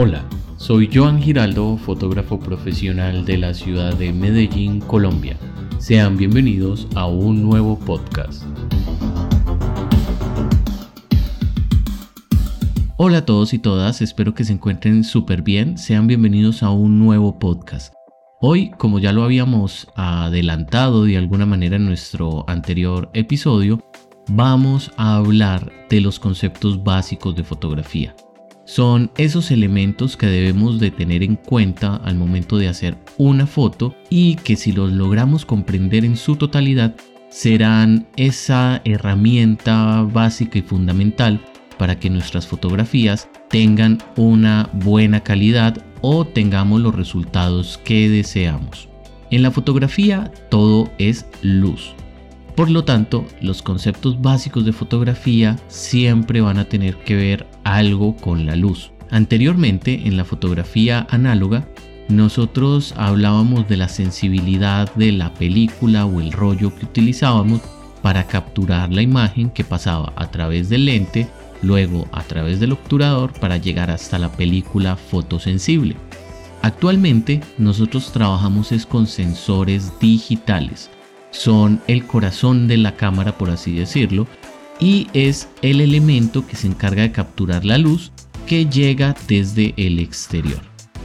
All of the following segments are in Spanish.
Hola, soy Joan Giraldo, fotógrafo profesional de la ciudad de Medellín, Colombia. Sean bienvenidos a un nuevo podcast. Hola a todos y todas, espero que se encuentren súper bien. Sean bienvenidos a un nuevo podcast. Hoy, como ya lo habíamos adelantado de alguna manera en nuestro anterior episodio, vamos a hablar de los conceptos básicos de fotografía son esos elementos que debemos de tener en cuenta al momento de hacer una foto y que si los logramos comprender en su totalidad serán esa herramienta básica y fundamental para que nuestras fotografías tengan una buena calidad o tengamos los resultados que deseamos. En la fotografía todo es luz. Por lo tanto, los conceptos básicos de fotografía siempre van a tener que ver algo con la luz. Anteriormente, en la fotografía análoga, nosotros hablábamos de la sensibilidad de la película o el rollo que utilizábamos para capturar la imagen que pasaba a través del lente, luego a través del obturador para llegar hasta la película fotosensible. Actualmente nosotros trabajamos es con sensores digitales son el corazón de la cámara, por así decirlo, y es el elemento que se encarga de capturar la luz que llega desde el exterior.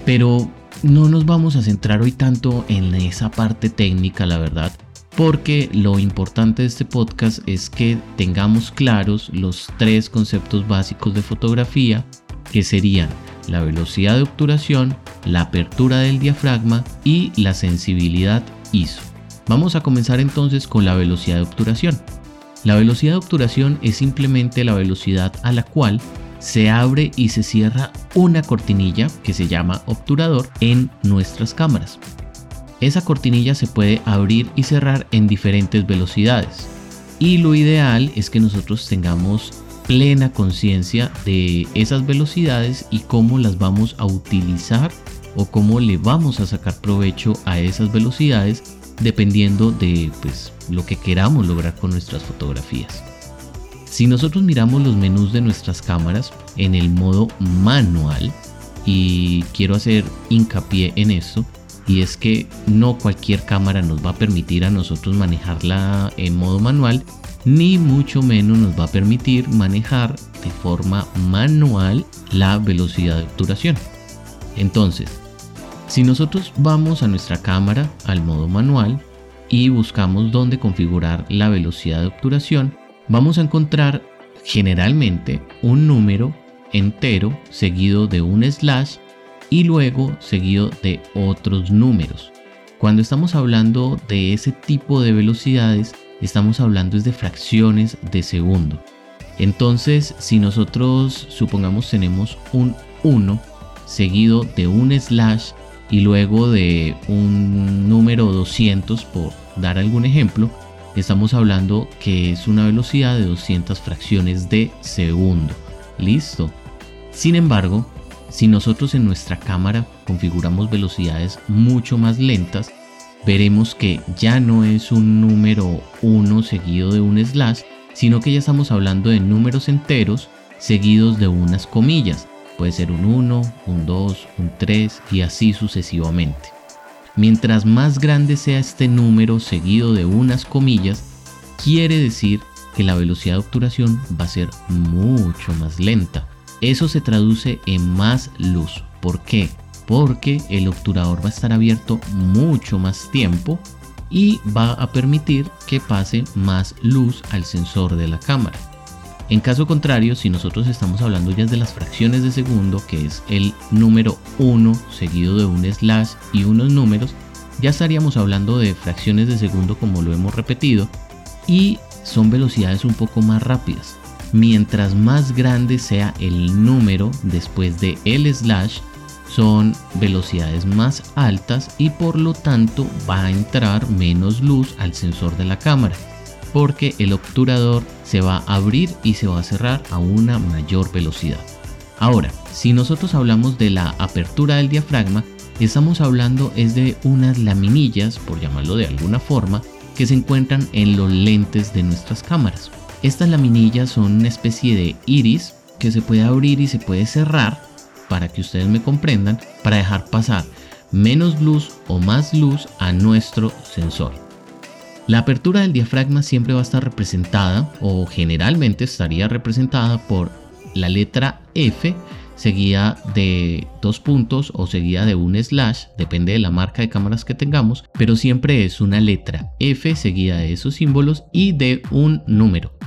Pero no nos vamos a centrar hoy tanto en esa parte técnica, la verdad, porque lo importante de este podcast es que tengamos claros los tres conceptos básicos de fotografía, que serían la velocidad de obturación, la apertura del diafragma y la sensibilidad ISO. Vamos a comenzar entonces con la velocidad de obturación. La velocidad de obturación es simplemente la velocidad a la cual se abre y se cierra una cortinilla que se llama obturador en nuestras cámaras. Esa cortinilla se puede abrir y cerrar en diferentes velocidades y lo ideal es que nosotros tengamos plena conciencia de esas velocidades y cómo las vamos a utilizar o cómo le vamos a sacar provecho a esas velocidades dependiendo de pues, lo que queramos lograr con nuestras fotografías. Si nosotros miramos los menús de nuestras cámaras en el modo manual, y quiero hacer hincapié en esto, y es que no cualquier cámara nos va a permitir a nosotros manejarla en modo manual, ni mucho menos nos va a permitir manejar de forma manual la velocidad de obturación. Entonces, si nosotros vamos a nuestra cámara al modo manual y buscamos dónde configurar la velocidad de obturación, vamos a encontrar generalmente un número entero seguido de un slash y luego seguido de otros números. Cuando estamos hablando de ese tipo de velocidades, estamos hablando de fracciones de segundo. Entonces, si nosotros supongamos tenemos un 1 seguido de un slash y luego de un número 200 por dar algún ejemplo, estamos hablando que es una velocidad de 200 fracciones de segundo. Listo. Sin embargo, si nosotros en nuestra cámara configuramos velocidades mucho más lentas, veremos que ya no es un número 1 seguido de un slash, sino que ya estamos hablando de números enteros seguidos de unas comillas. Puede ser un 1, un 2, un 3 y así sucesivamente. Mientras más grande sea este número seguido de unas comillas, quiere decir que la velocidad de obturación va a ser mucho más lenta. Eso se traduce en más luz. ¿Por qué? Porque el obturador va a estar abierto mucho más tiempo y va a permitir que pase más luz al sensor de la cámara. En caso contrario, si nosotros estamos hablando ya de las fracciones de segundo, que es el número 1 seguido de un slash y unos números, ya estaríamos hablando de fracciones de segundo como lo hemos repetido y son velocidades un poco más rápidas. Mientras más grande sea el número después de el slash, son velocidades más altas y por lo tanto va a entrar menos luz al sensor de la cámara porque el obturador se va a abrir y se va a cerrar a una mayor velocidad. Ahora, si nosotros hablamos de la apertura del diafragma, estamos hablando es de unas laminillas, por llamarlo de alguna forma, que se encuentran en los lentes de nuestras cámaras. Estas laminillas son una especie de iris que se puede abrir y se puede cerrar para que ustedes me comprendan, para dejar pasar menos luz o más luz a nuestro sensor. La apertura del diafragma siempre va a estar representada o generalmente estaría representada por la letra F seguida de dos puntos o seguida de un slash, depende de la marca de cámaras que tengamos, pero siempre es una letra F seguida de esos símbolos y de un número.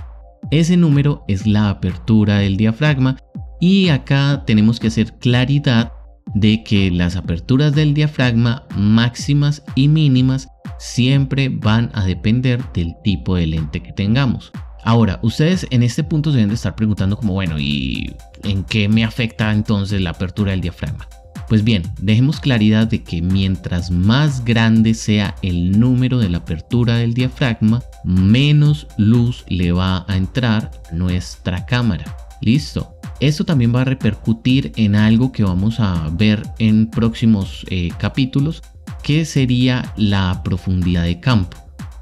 Ese número es la apertura del diafragma y acá tenemos que hacer claridad de que las aperturas del diafragma máximas y mínimas siempre van a depender del tipo de lente que tengamos. Ahora, ustedes en este punto se deben de estar preguntando como, bueno, ¿y en qué me afecta entonces la apertura del diafragma? Pues bien, dejemos claridad de que mientras más grande sea el número de la apertura del diafragma, menos luz le va a entrar a nuestra cámara. Listo. Esto también va a repercutir en algo que vamos a ver en próximos eh, capítulos, que sería la profundidad de campo.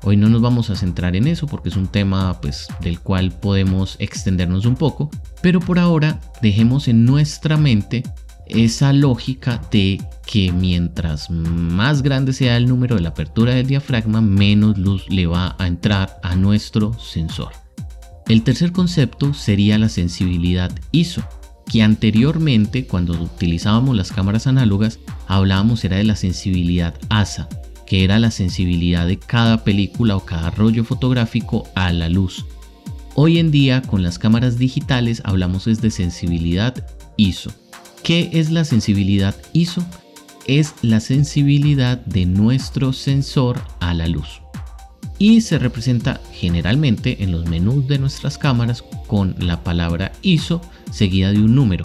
Hoy no nos vamos a centrar en eso porque es un tema pues del cual podemos extendernos un poco, pero por ahora dejemos en nuestra mente esa lógica de que mientras más grande sea el número de la apertura del diafragma, menos luz le va a entrar a nuestro sensor. El tercer concepto sería la sensibilidad ISO, que anteriormente cuando utilizábamos las cámaras análogas hablábamos era de la sensibilidad ASA, que era la sensibilidad de cada película o cada rollo fotográfico a la luz. Hoy en día con las cámaras digitales hablamos es de sensibilidad ISO. ¿Qué es la sensibilidad ISO? Es la sensibilidad de nuestro sensor a la luz. Y se representa generalmente en los menús de nuestras cámaras con la palabra ISO seguida de un número.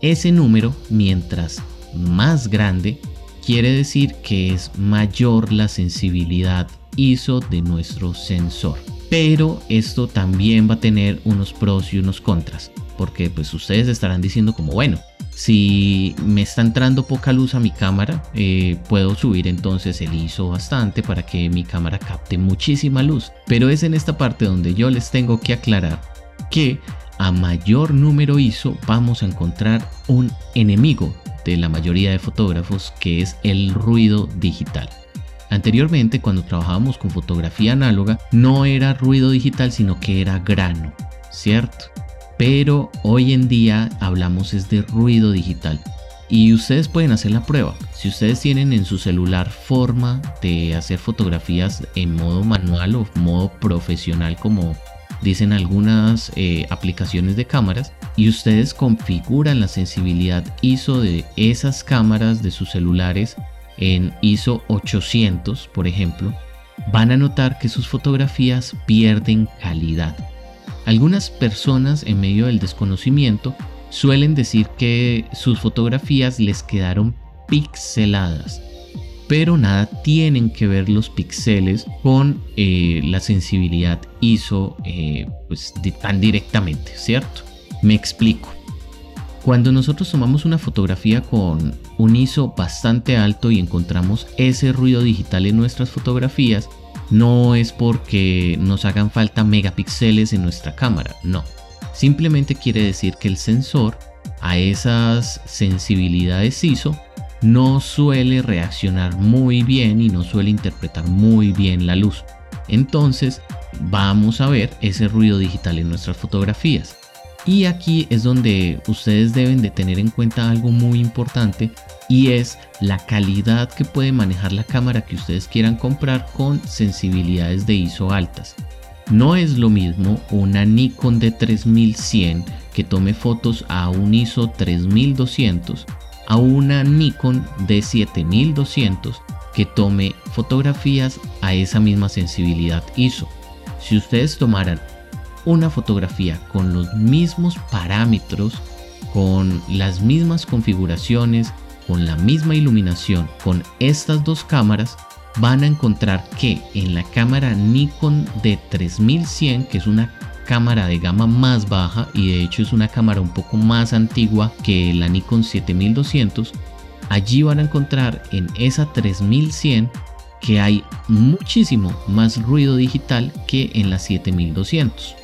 Ese número, mientras más grande, quiere decir que es mayor la sensibilidad ISO de nuestro sensor. Pero esto también va a tener unos pros y unos contras, porque pues ustedes estarán diciendo como bueno, si me está entrando poca luz a mi cámara, eh, puedo subir entonces el ISO bastante para que mi cámara capte muchísima luz. Pero es en esta parte donde yo les tengo que aclarar que a mayor número ISO vamos a encontrar un enemigo de la mayoría de fotógrafos, que es el ruido digital. Anteriormente, cuando trabajábamos con fotografía análoga, no era ruido digital, sino que era grano, ¿cierto? Pero hoy en día hablamos es de ruido digital. Y ustedes pueden hacer la prueba. Si ustedes tienen en su celular forma de hacer fotografías en modo manual o modo profesional como dicen algunas eh, aplicaciones de cámaras y ustedes configuran la sensibilidad ISO de esas cámaras de sus celulares en ISO 800 por ejemplo van a notar que sus fotografías pierden calidad algunas personas en medio del desconocimiento suelen decir que sus fotografías les quedaron pixeladas pero nada tienen que ver los píxeles con eh, la sensibilidad ISO eh, pues, tan directamente, ¿cierto? Me explico. Cuando nosotros tomamos una fotografía con un ISO bastante alto y encontramos ese ruido digital en nuestras fotografías, no es porque nos hagan falta megapíxeles en nuestra cámara, no. Simplemente quiere decir que el sensor a esas sensibilidades ISO no suele reaccionar muy bien y no suele interpretar muy bien la luz. Entonces vamos a ver ese ruido digital en nuestras fotografías. Y aquí es donde ustedes deben de tener en cuenta algo muy importante y es la calidad que puede manejar la cámara que ustedes quieran comprar con sensibilidades de ISO altas. No es lo mismo una Nikon de 3100 que tome fotos a un ISO 3200 a una Nikon de 7200 que tome fotografías a esa misma sensibilidad ISO. Si ustedes tomaran una fotografía con los mismos parámetros, con las mismas configuraciones, con la misma iluminación, con estas dos cámaras, van a encontrar que en la cámara Nikon de 3100, que es una cámara de gama más baja y de hecho es una cámara un poco más antigua que la Nikon 7200, allí van a encontrar en esa 3100 que hay muchísimo más ruido digital que en la 7200.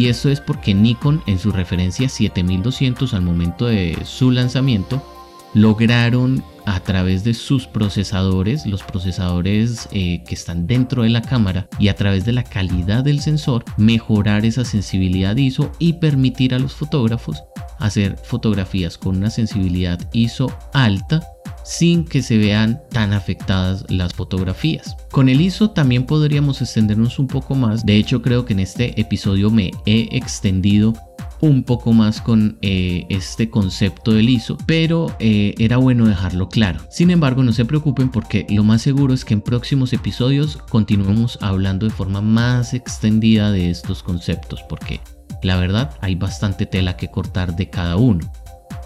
Y esto es porque Nikon en su referencia 7200 al momento de su lanzamiento lograron a través de sus procesadores, los procesadores eh, que están dentro de la cámara y a través de la calidad del sensor, mejorar esa sensibilidad ISO y permitir a los fotógrafos hacer fotografías con una sensibilidad ISO alta sin que se vean tan afectadas las fotografías. Con el ISO también podríamos extendernos un poco más. De hecho, creo que en este episodio me he extendido un poco más con eh, este concepto del ISO, pero eh, era bueno dejarlo claro. Sin embargo, no se preocupen porque lo más seguro es que en próximos episodios continuemos hablando de forma más extendida de estos conceptos, porque la verdad hay bastante tela que cortar de cada uno.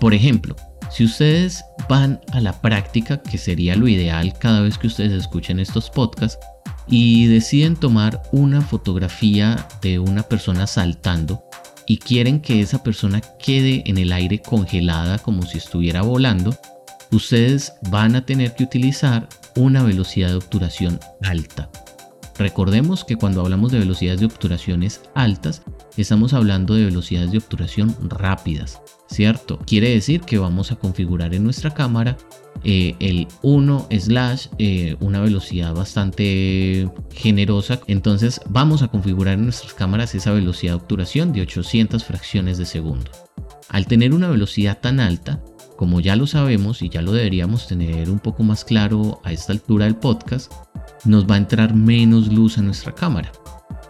Por ejemplo, si ustedes van a la práctica, que sería lo ideal cada vez que ustedes escuchen estos podcasts, y deciden tomar una fotografía de una persona saltando, y quieren que esa persona quede en el aire congelada como si estuviera volando, ustedes van a tener que utilizar una velocidad de obturación alta. Recordemos que cuando hablamos de velocidades de obturaciones altas, estamos hablando de velocidades de obturación rápidas, ¿cierto? Quiere decir que vamos a configurar en nuestra cámara eh, el 1 slash eh, una velocidad bastante generosa. Entonces vamos a configurar en nuestras cámaras esa velocidad de obturación de 800 fracciones de segundo. Al tener una velocidad tan alta, como ya lo sabemos y ya lo deberíamos tener un poco más claro a esta altura del podcast, nos va a entrar menos luz a nuestra cámara.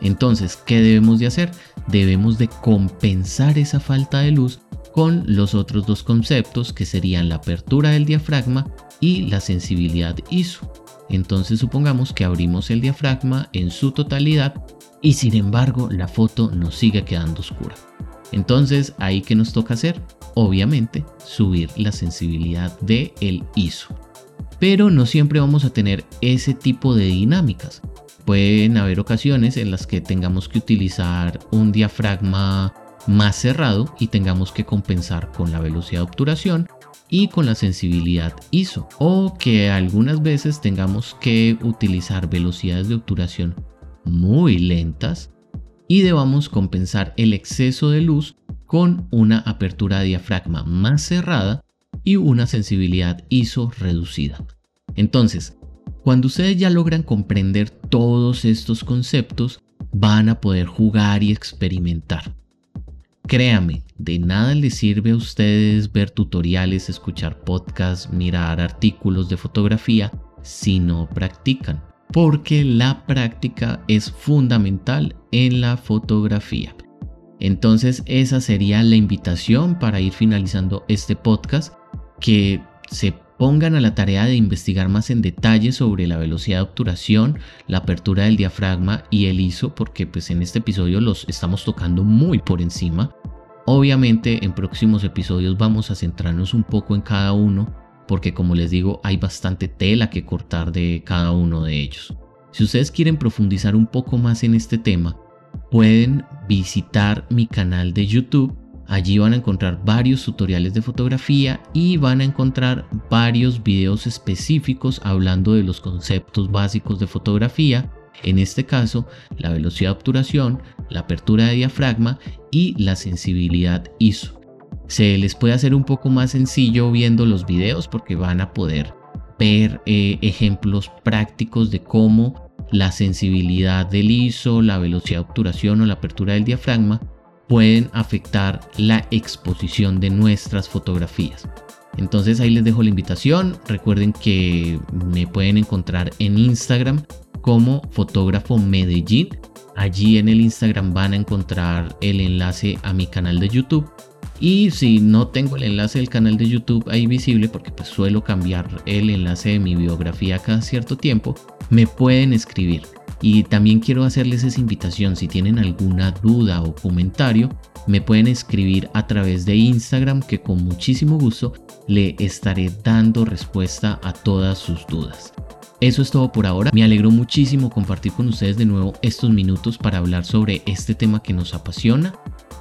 Entonces, ¿qué debemos de hacer? Debemos de compensar esa falta de luz con los otros dos conceptos que serían la apertura del diafragma y la sensibilidad ISO. Entonces supongamos que abrimos el diafragma en su totalidad y sin embargo la foto nos sigue quedando oscura. Entonces ahí que nos toca hacer, obviamente, subir la sensibilidad del el ISO. Pero no siempre vamos a tener ese tipo de dinámicas. Pueden haber ocasiones en las que tengamos que utilizar un diafragma más cerrado y tengamos que compensar con la velocidad de obturación y con la sensibilidad ISO o que algunas veces tengamos que utilizar velocidades de obturación muy lentas y debamos compensar el exceso de luz con una apertura de diafragma más cerrada y una sensibilidad ISO reducida. Entonces, cuando ustedes ya logran comprender todos estos conceptos, van a poder jugar y experimentar. Créame, de nada les sirve a ustedes ver tutoriales, escuchar podcasts, mirar artículos de fotografía si no practican, porque la práctica es fundamental en la fotografía. Entonces esa sería la invitación para ir finalizando este podcast, que se pongan a la tarea de investigar más en detalle sobre la velocidad de obturación, la apertura del diafragma y el ISO, porque pues en este episodio los estamos tocando muy por encima. Obviamente en próximos episodios vamos a centrarnos un poco en cada uno, porque como les digo hay bastante tela que cortar de cada uno de ellos. Si ustedes quieren profundizar un poco más en este tema, pueden visitar mi canal de YouTube Allí van a encontrar varios tutoriales de fotografía y van a encontrar varios videos específicos hablando de los conceptos básicos de fotografía, en este caso la velocidad de obturación, la apertura de diafragma y la sensibilidad ISO. Se les puede hacer un poco más sencillo viendo los videos porque van a poder ver eh, ejemplos prácticos de cómo la sensibilidad del ISO, la velocidad de obturación o la apertura del diafragma pueden afectar la exposición de nuestras fotografías. Entonces ahí les dejo la invitación. Recuerden que me pueden encontrar en Instagram como fotógrafo Medellín. Allí en el Instagram van a encontrar el enlace a mi canal de YouTube. Y si no tengo el enlace del canal de YouTube ahí visible, porque pues suelo cambiar el enlace de mi biografía cada cierto tiempo, me pueden escribir. Y también quiero hacerles esa invitación, si tienen alguna duda o comentario, me pueden escribir a través de Instagram que con muchísimo gusto le estaré dando respuesta a todas sus dudas. Eso es todo por ahora. Me alegro muchísimo compartir con ustedes de nuevo estos minutos para hablar sobre este tema que nos apasiona.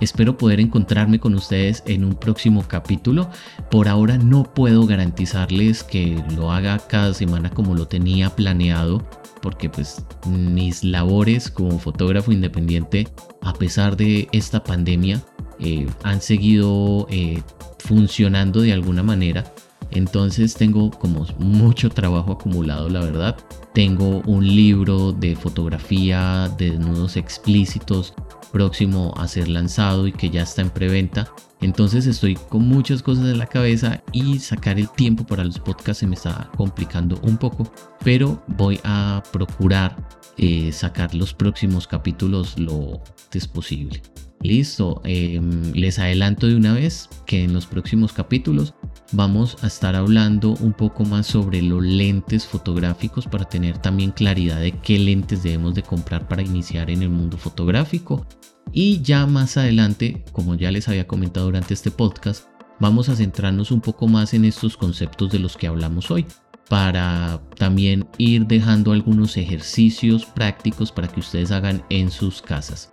Espero poder encontrarme con ustedes en un próximo capítulo. Por ahora no puedo garantizarles que lo haga cada semana como lo tenía planeado porque pues mis labores como fotógrafo independiente a pesar de esta pandemia eh, han seguido eh, funcionando de alguna manera entonces tengo como mucho trabajo acumulado, la verdad. Tengo un libro de fotografía de desnudos explícitos próximo a ser lanzado y que ya está en preventa. Entonces estoy con muchas cosas en la cabeza y sacar el tiempo para los podcasts se me está complicando un poco, pero voy a procurar eh, sacar los próximos capítulos lo antes posible. Listo, em, les adelanto de una vez que en los próximos capítulos vamos a estar hablando un poco más sobre los lentes fotográficos para tener también claridad de qué lentes debemos de comprar para iniciar en el mundo fotográfico. Y ya más adelante, como ya les había comentado durante este podcast, vamos a centrarnos un poco más en estos conceptos de los que hablamos hoy para también ir dejando algunos ejercicios prácticos para que ustedes hagan en sus casas.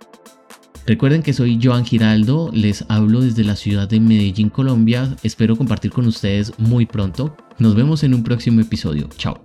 Recuerden que soy Joan Giraldo, les hablo desde la ciudad de Medellín, Colombia. Espero compartir con ustedes muy pronto. Nos vemos en un próximo episodio. Chao.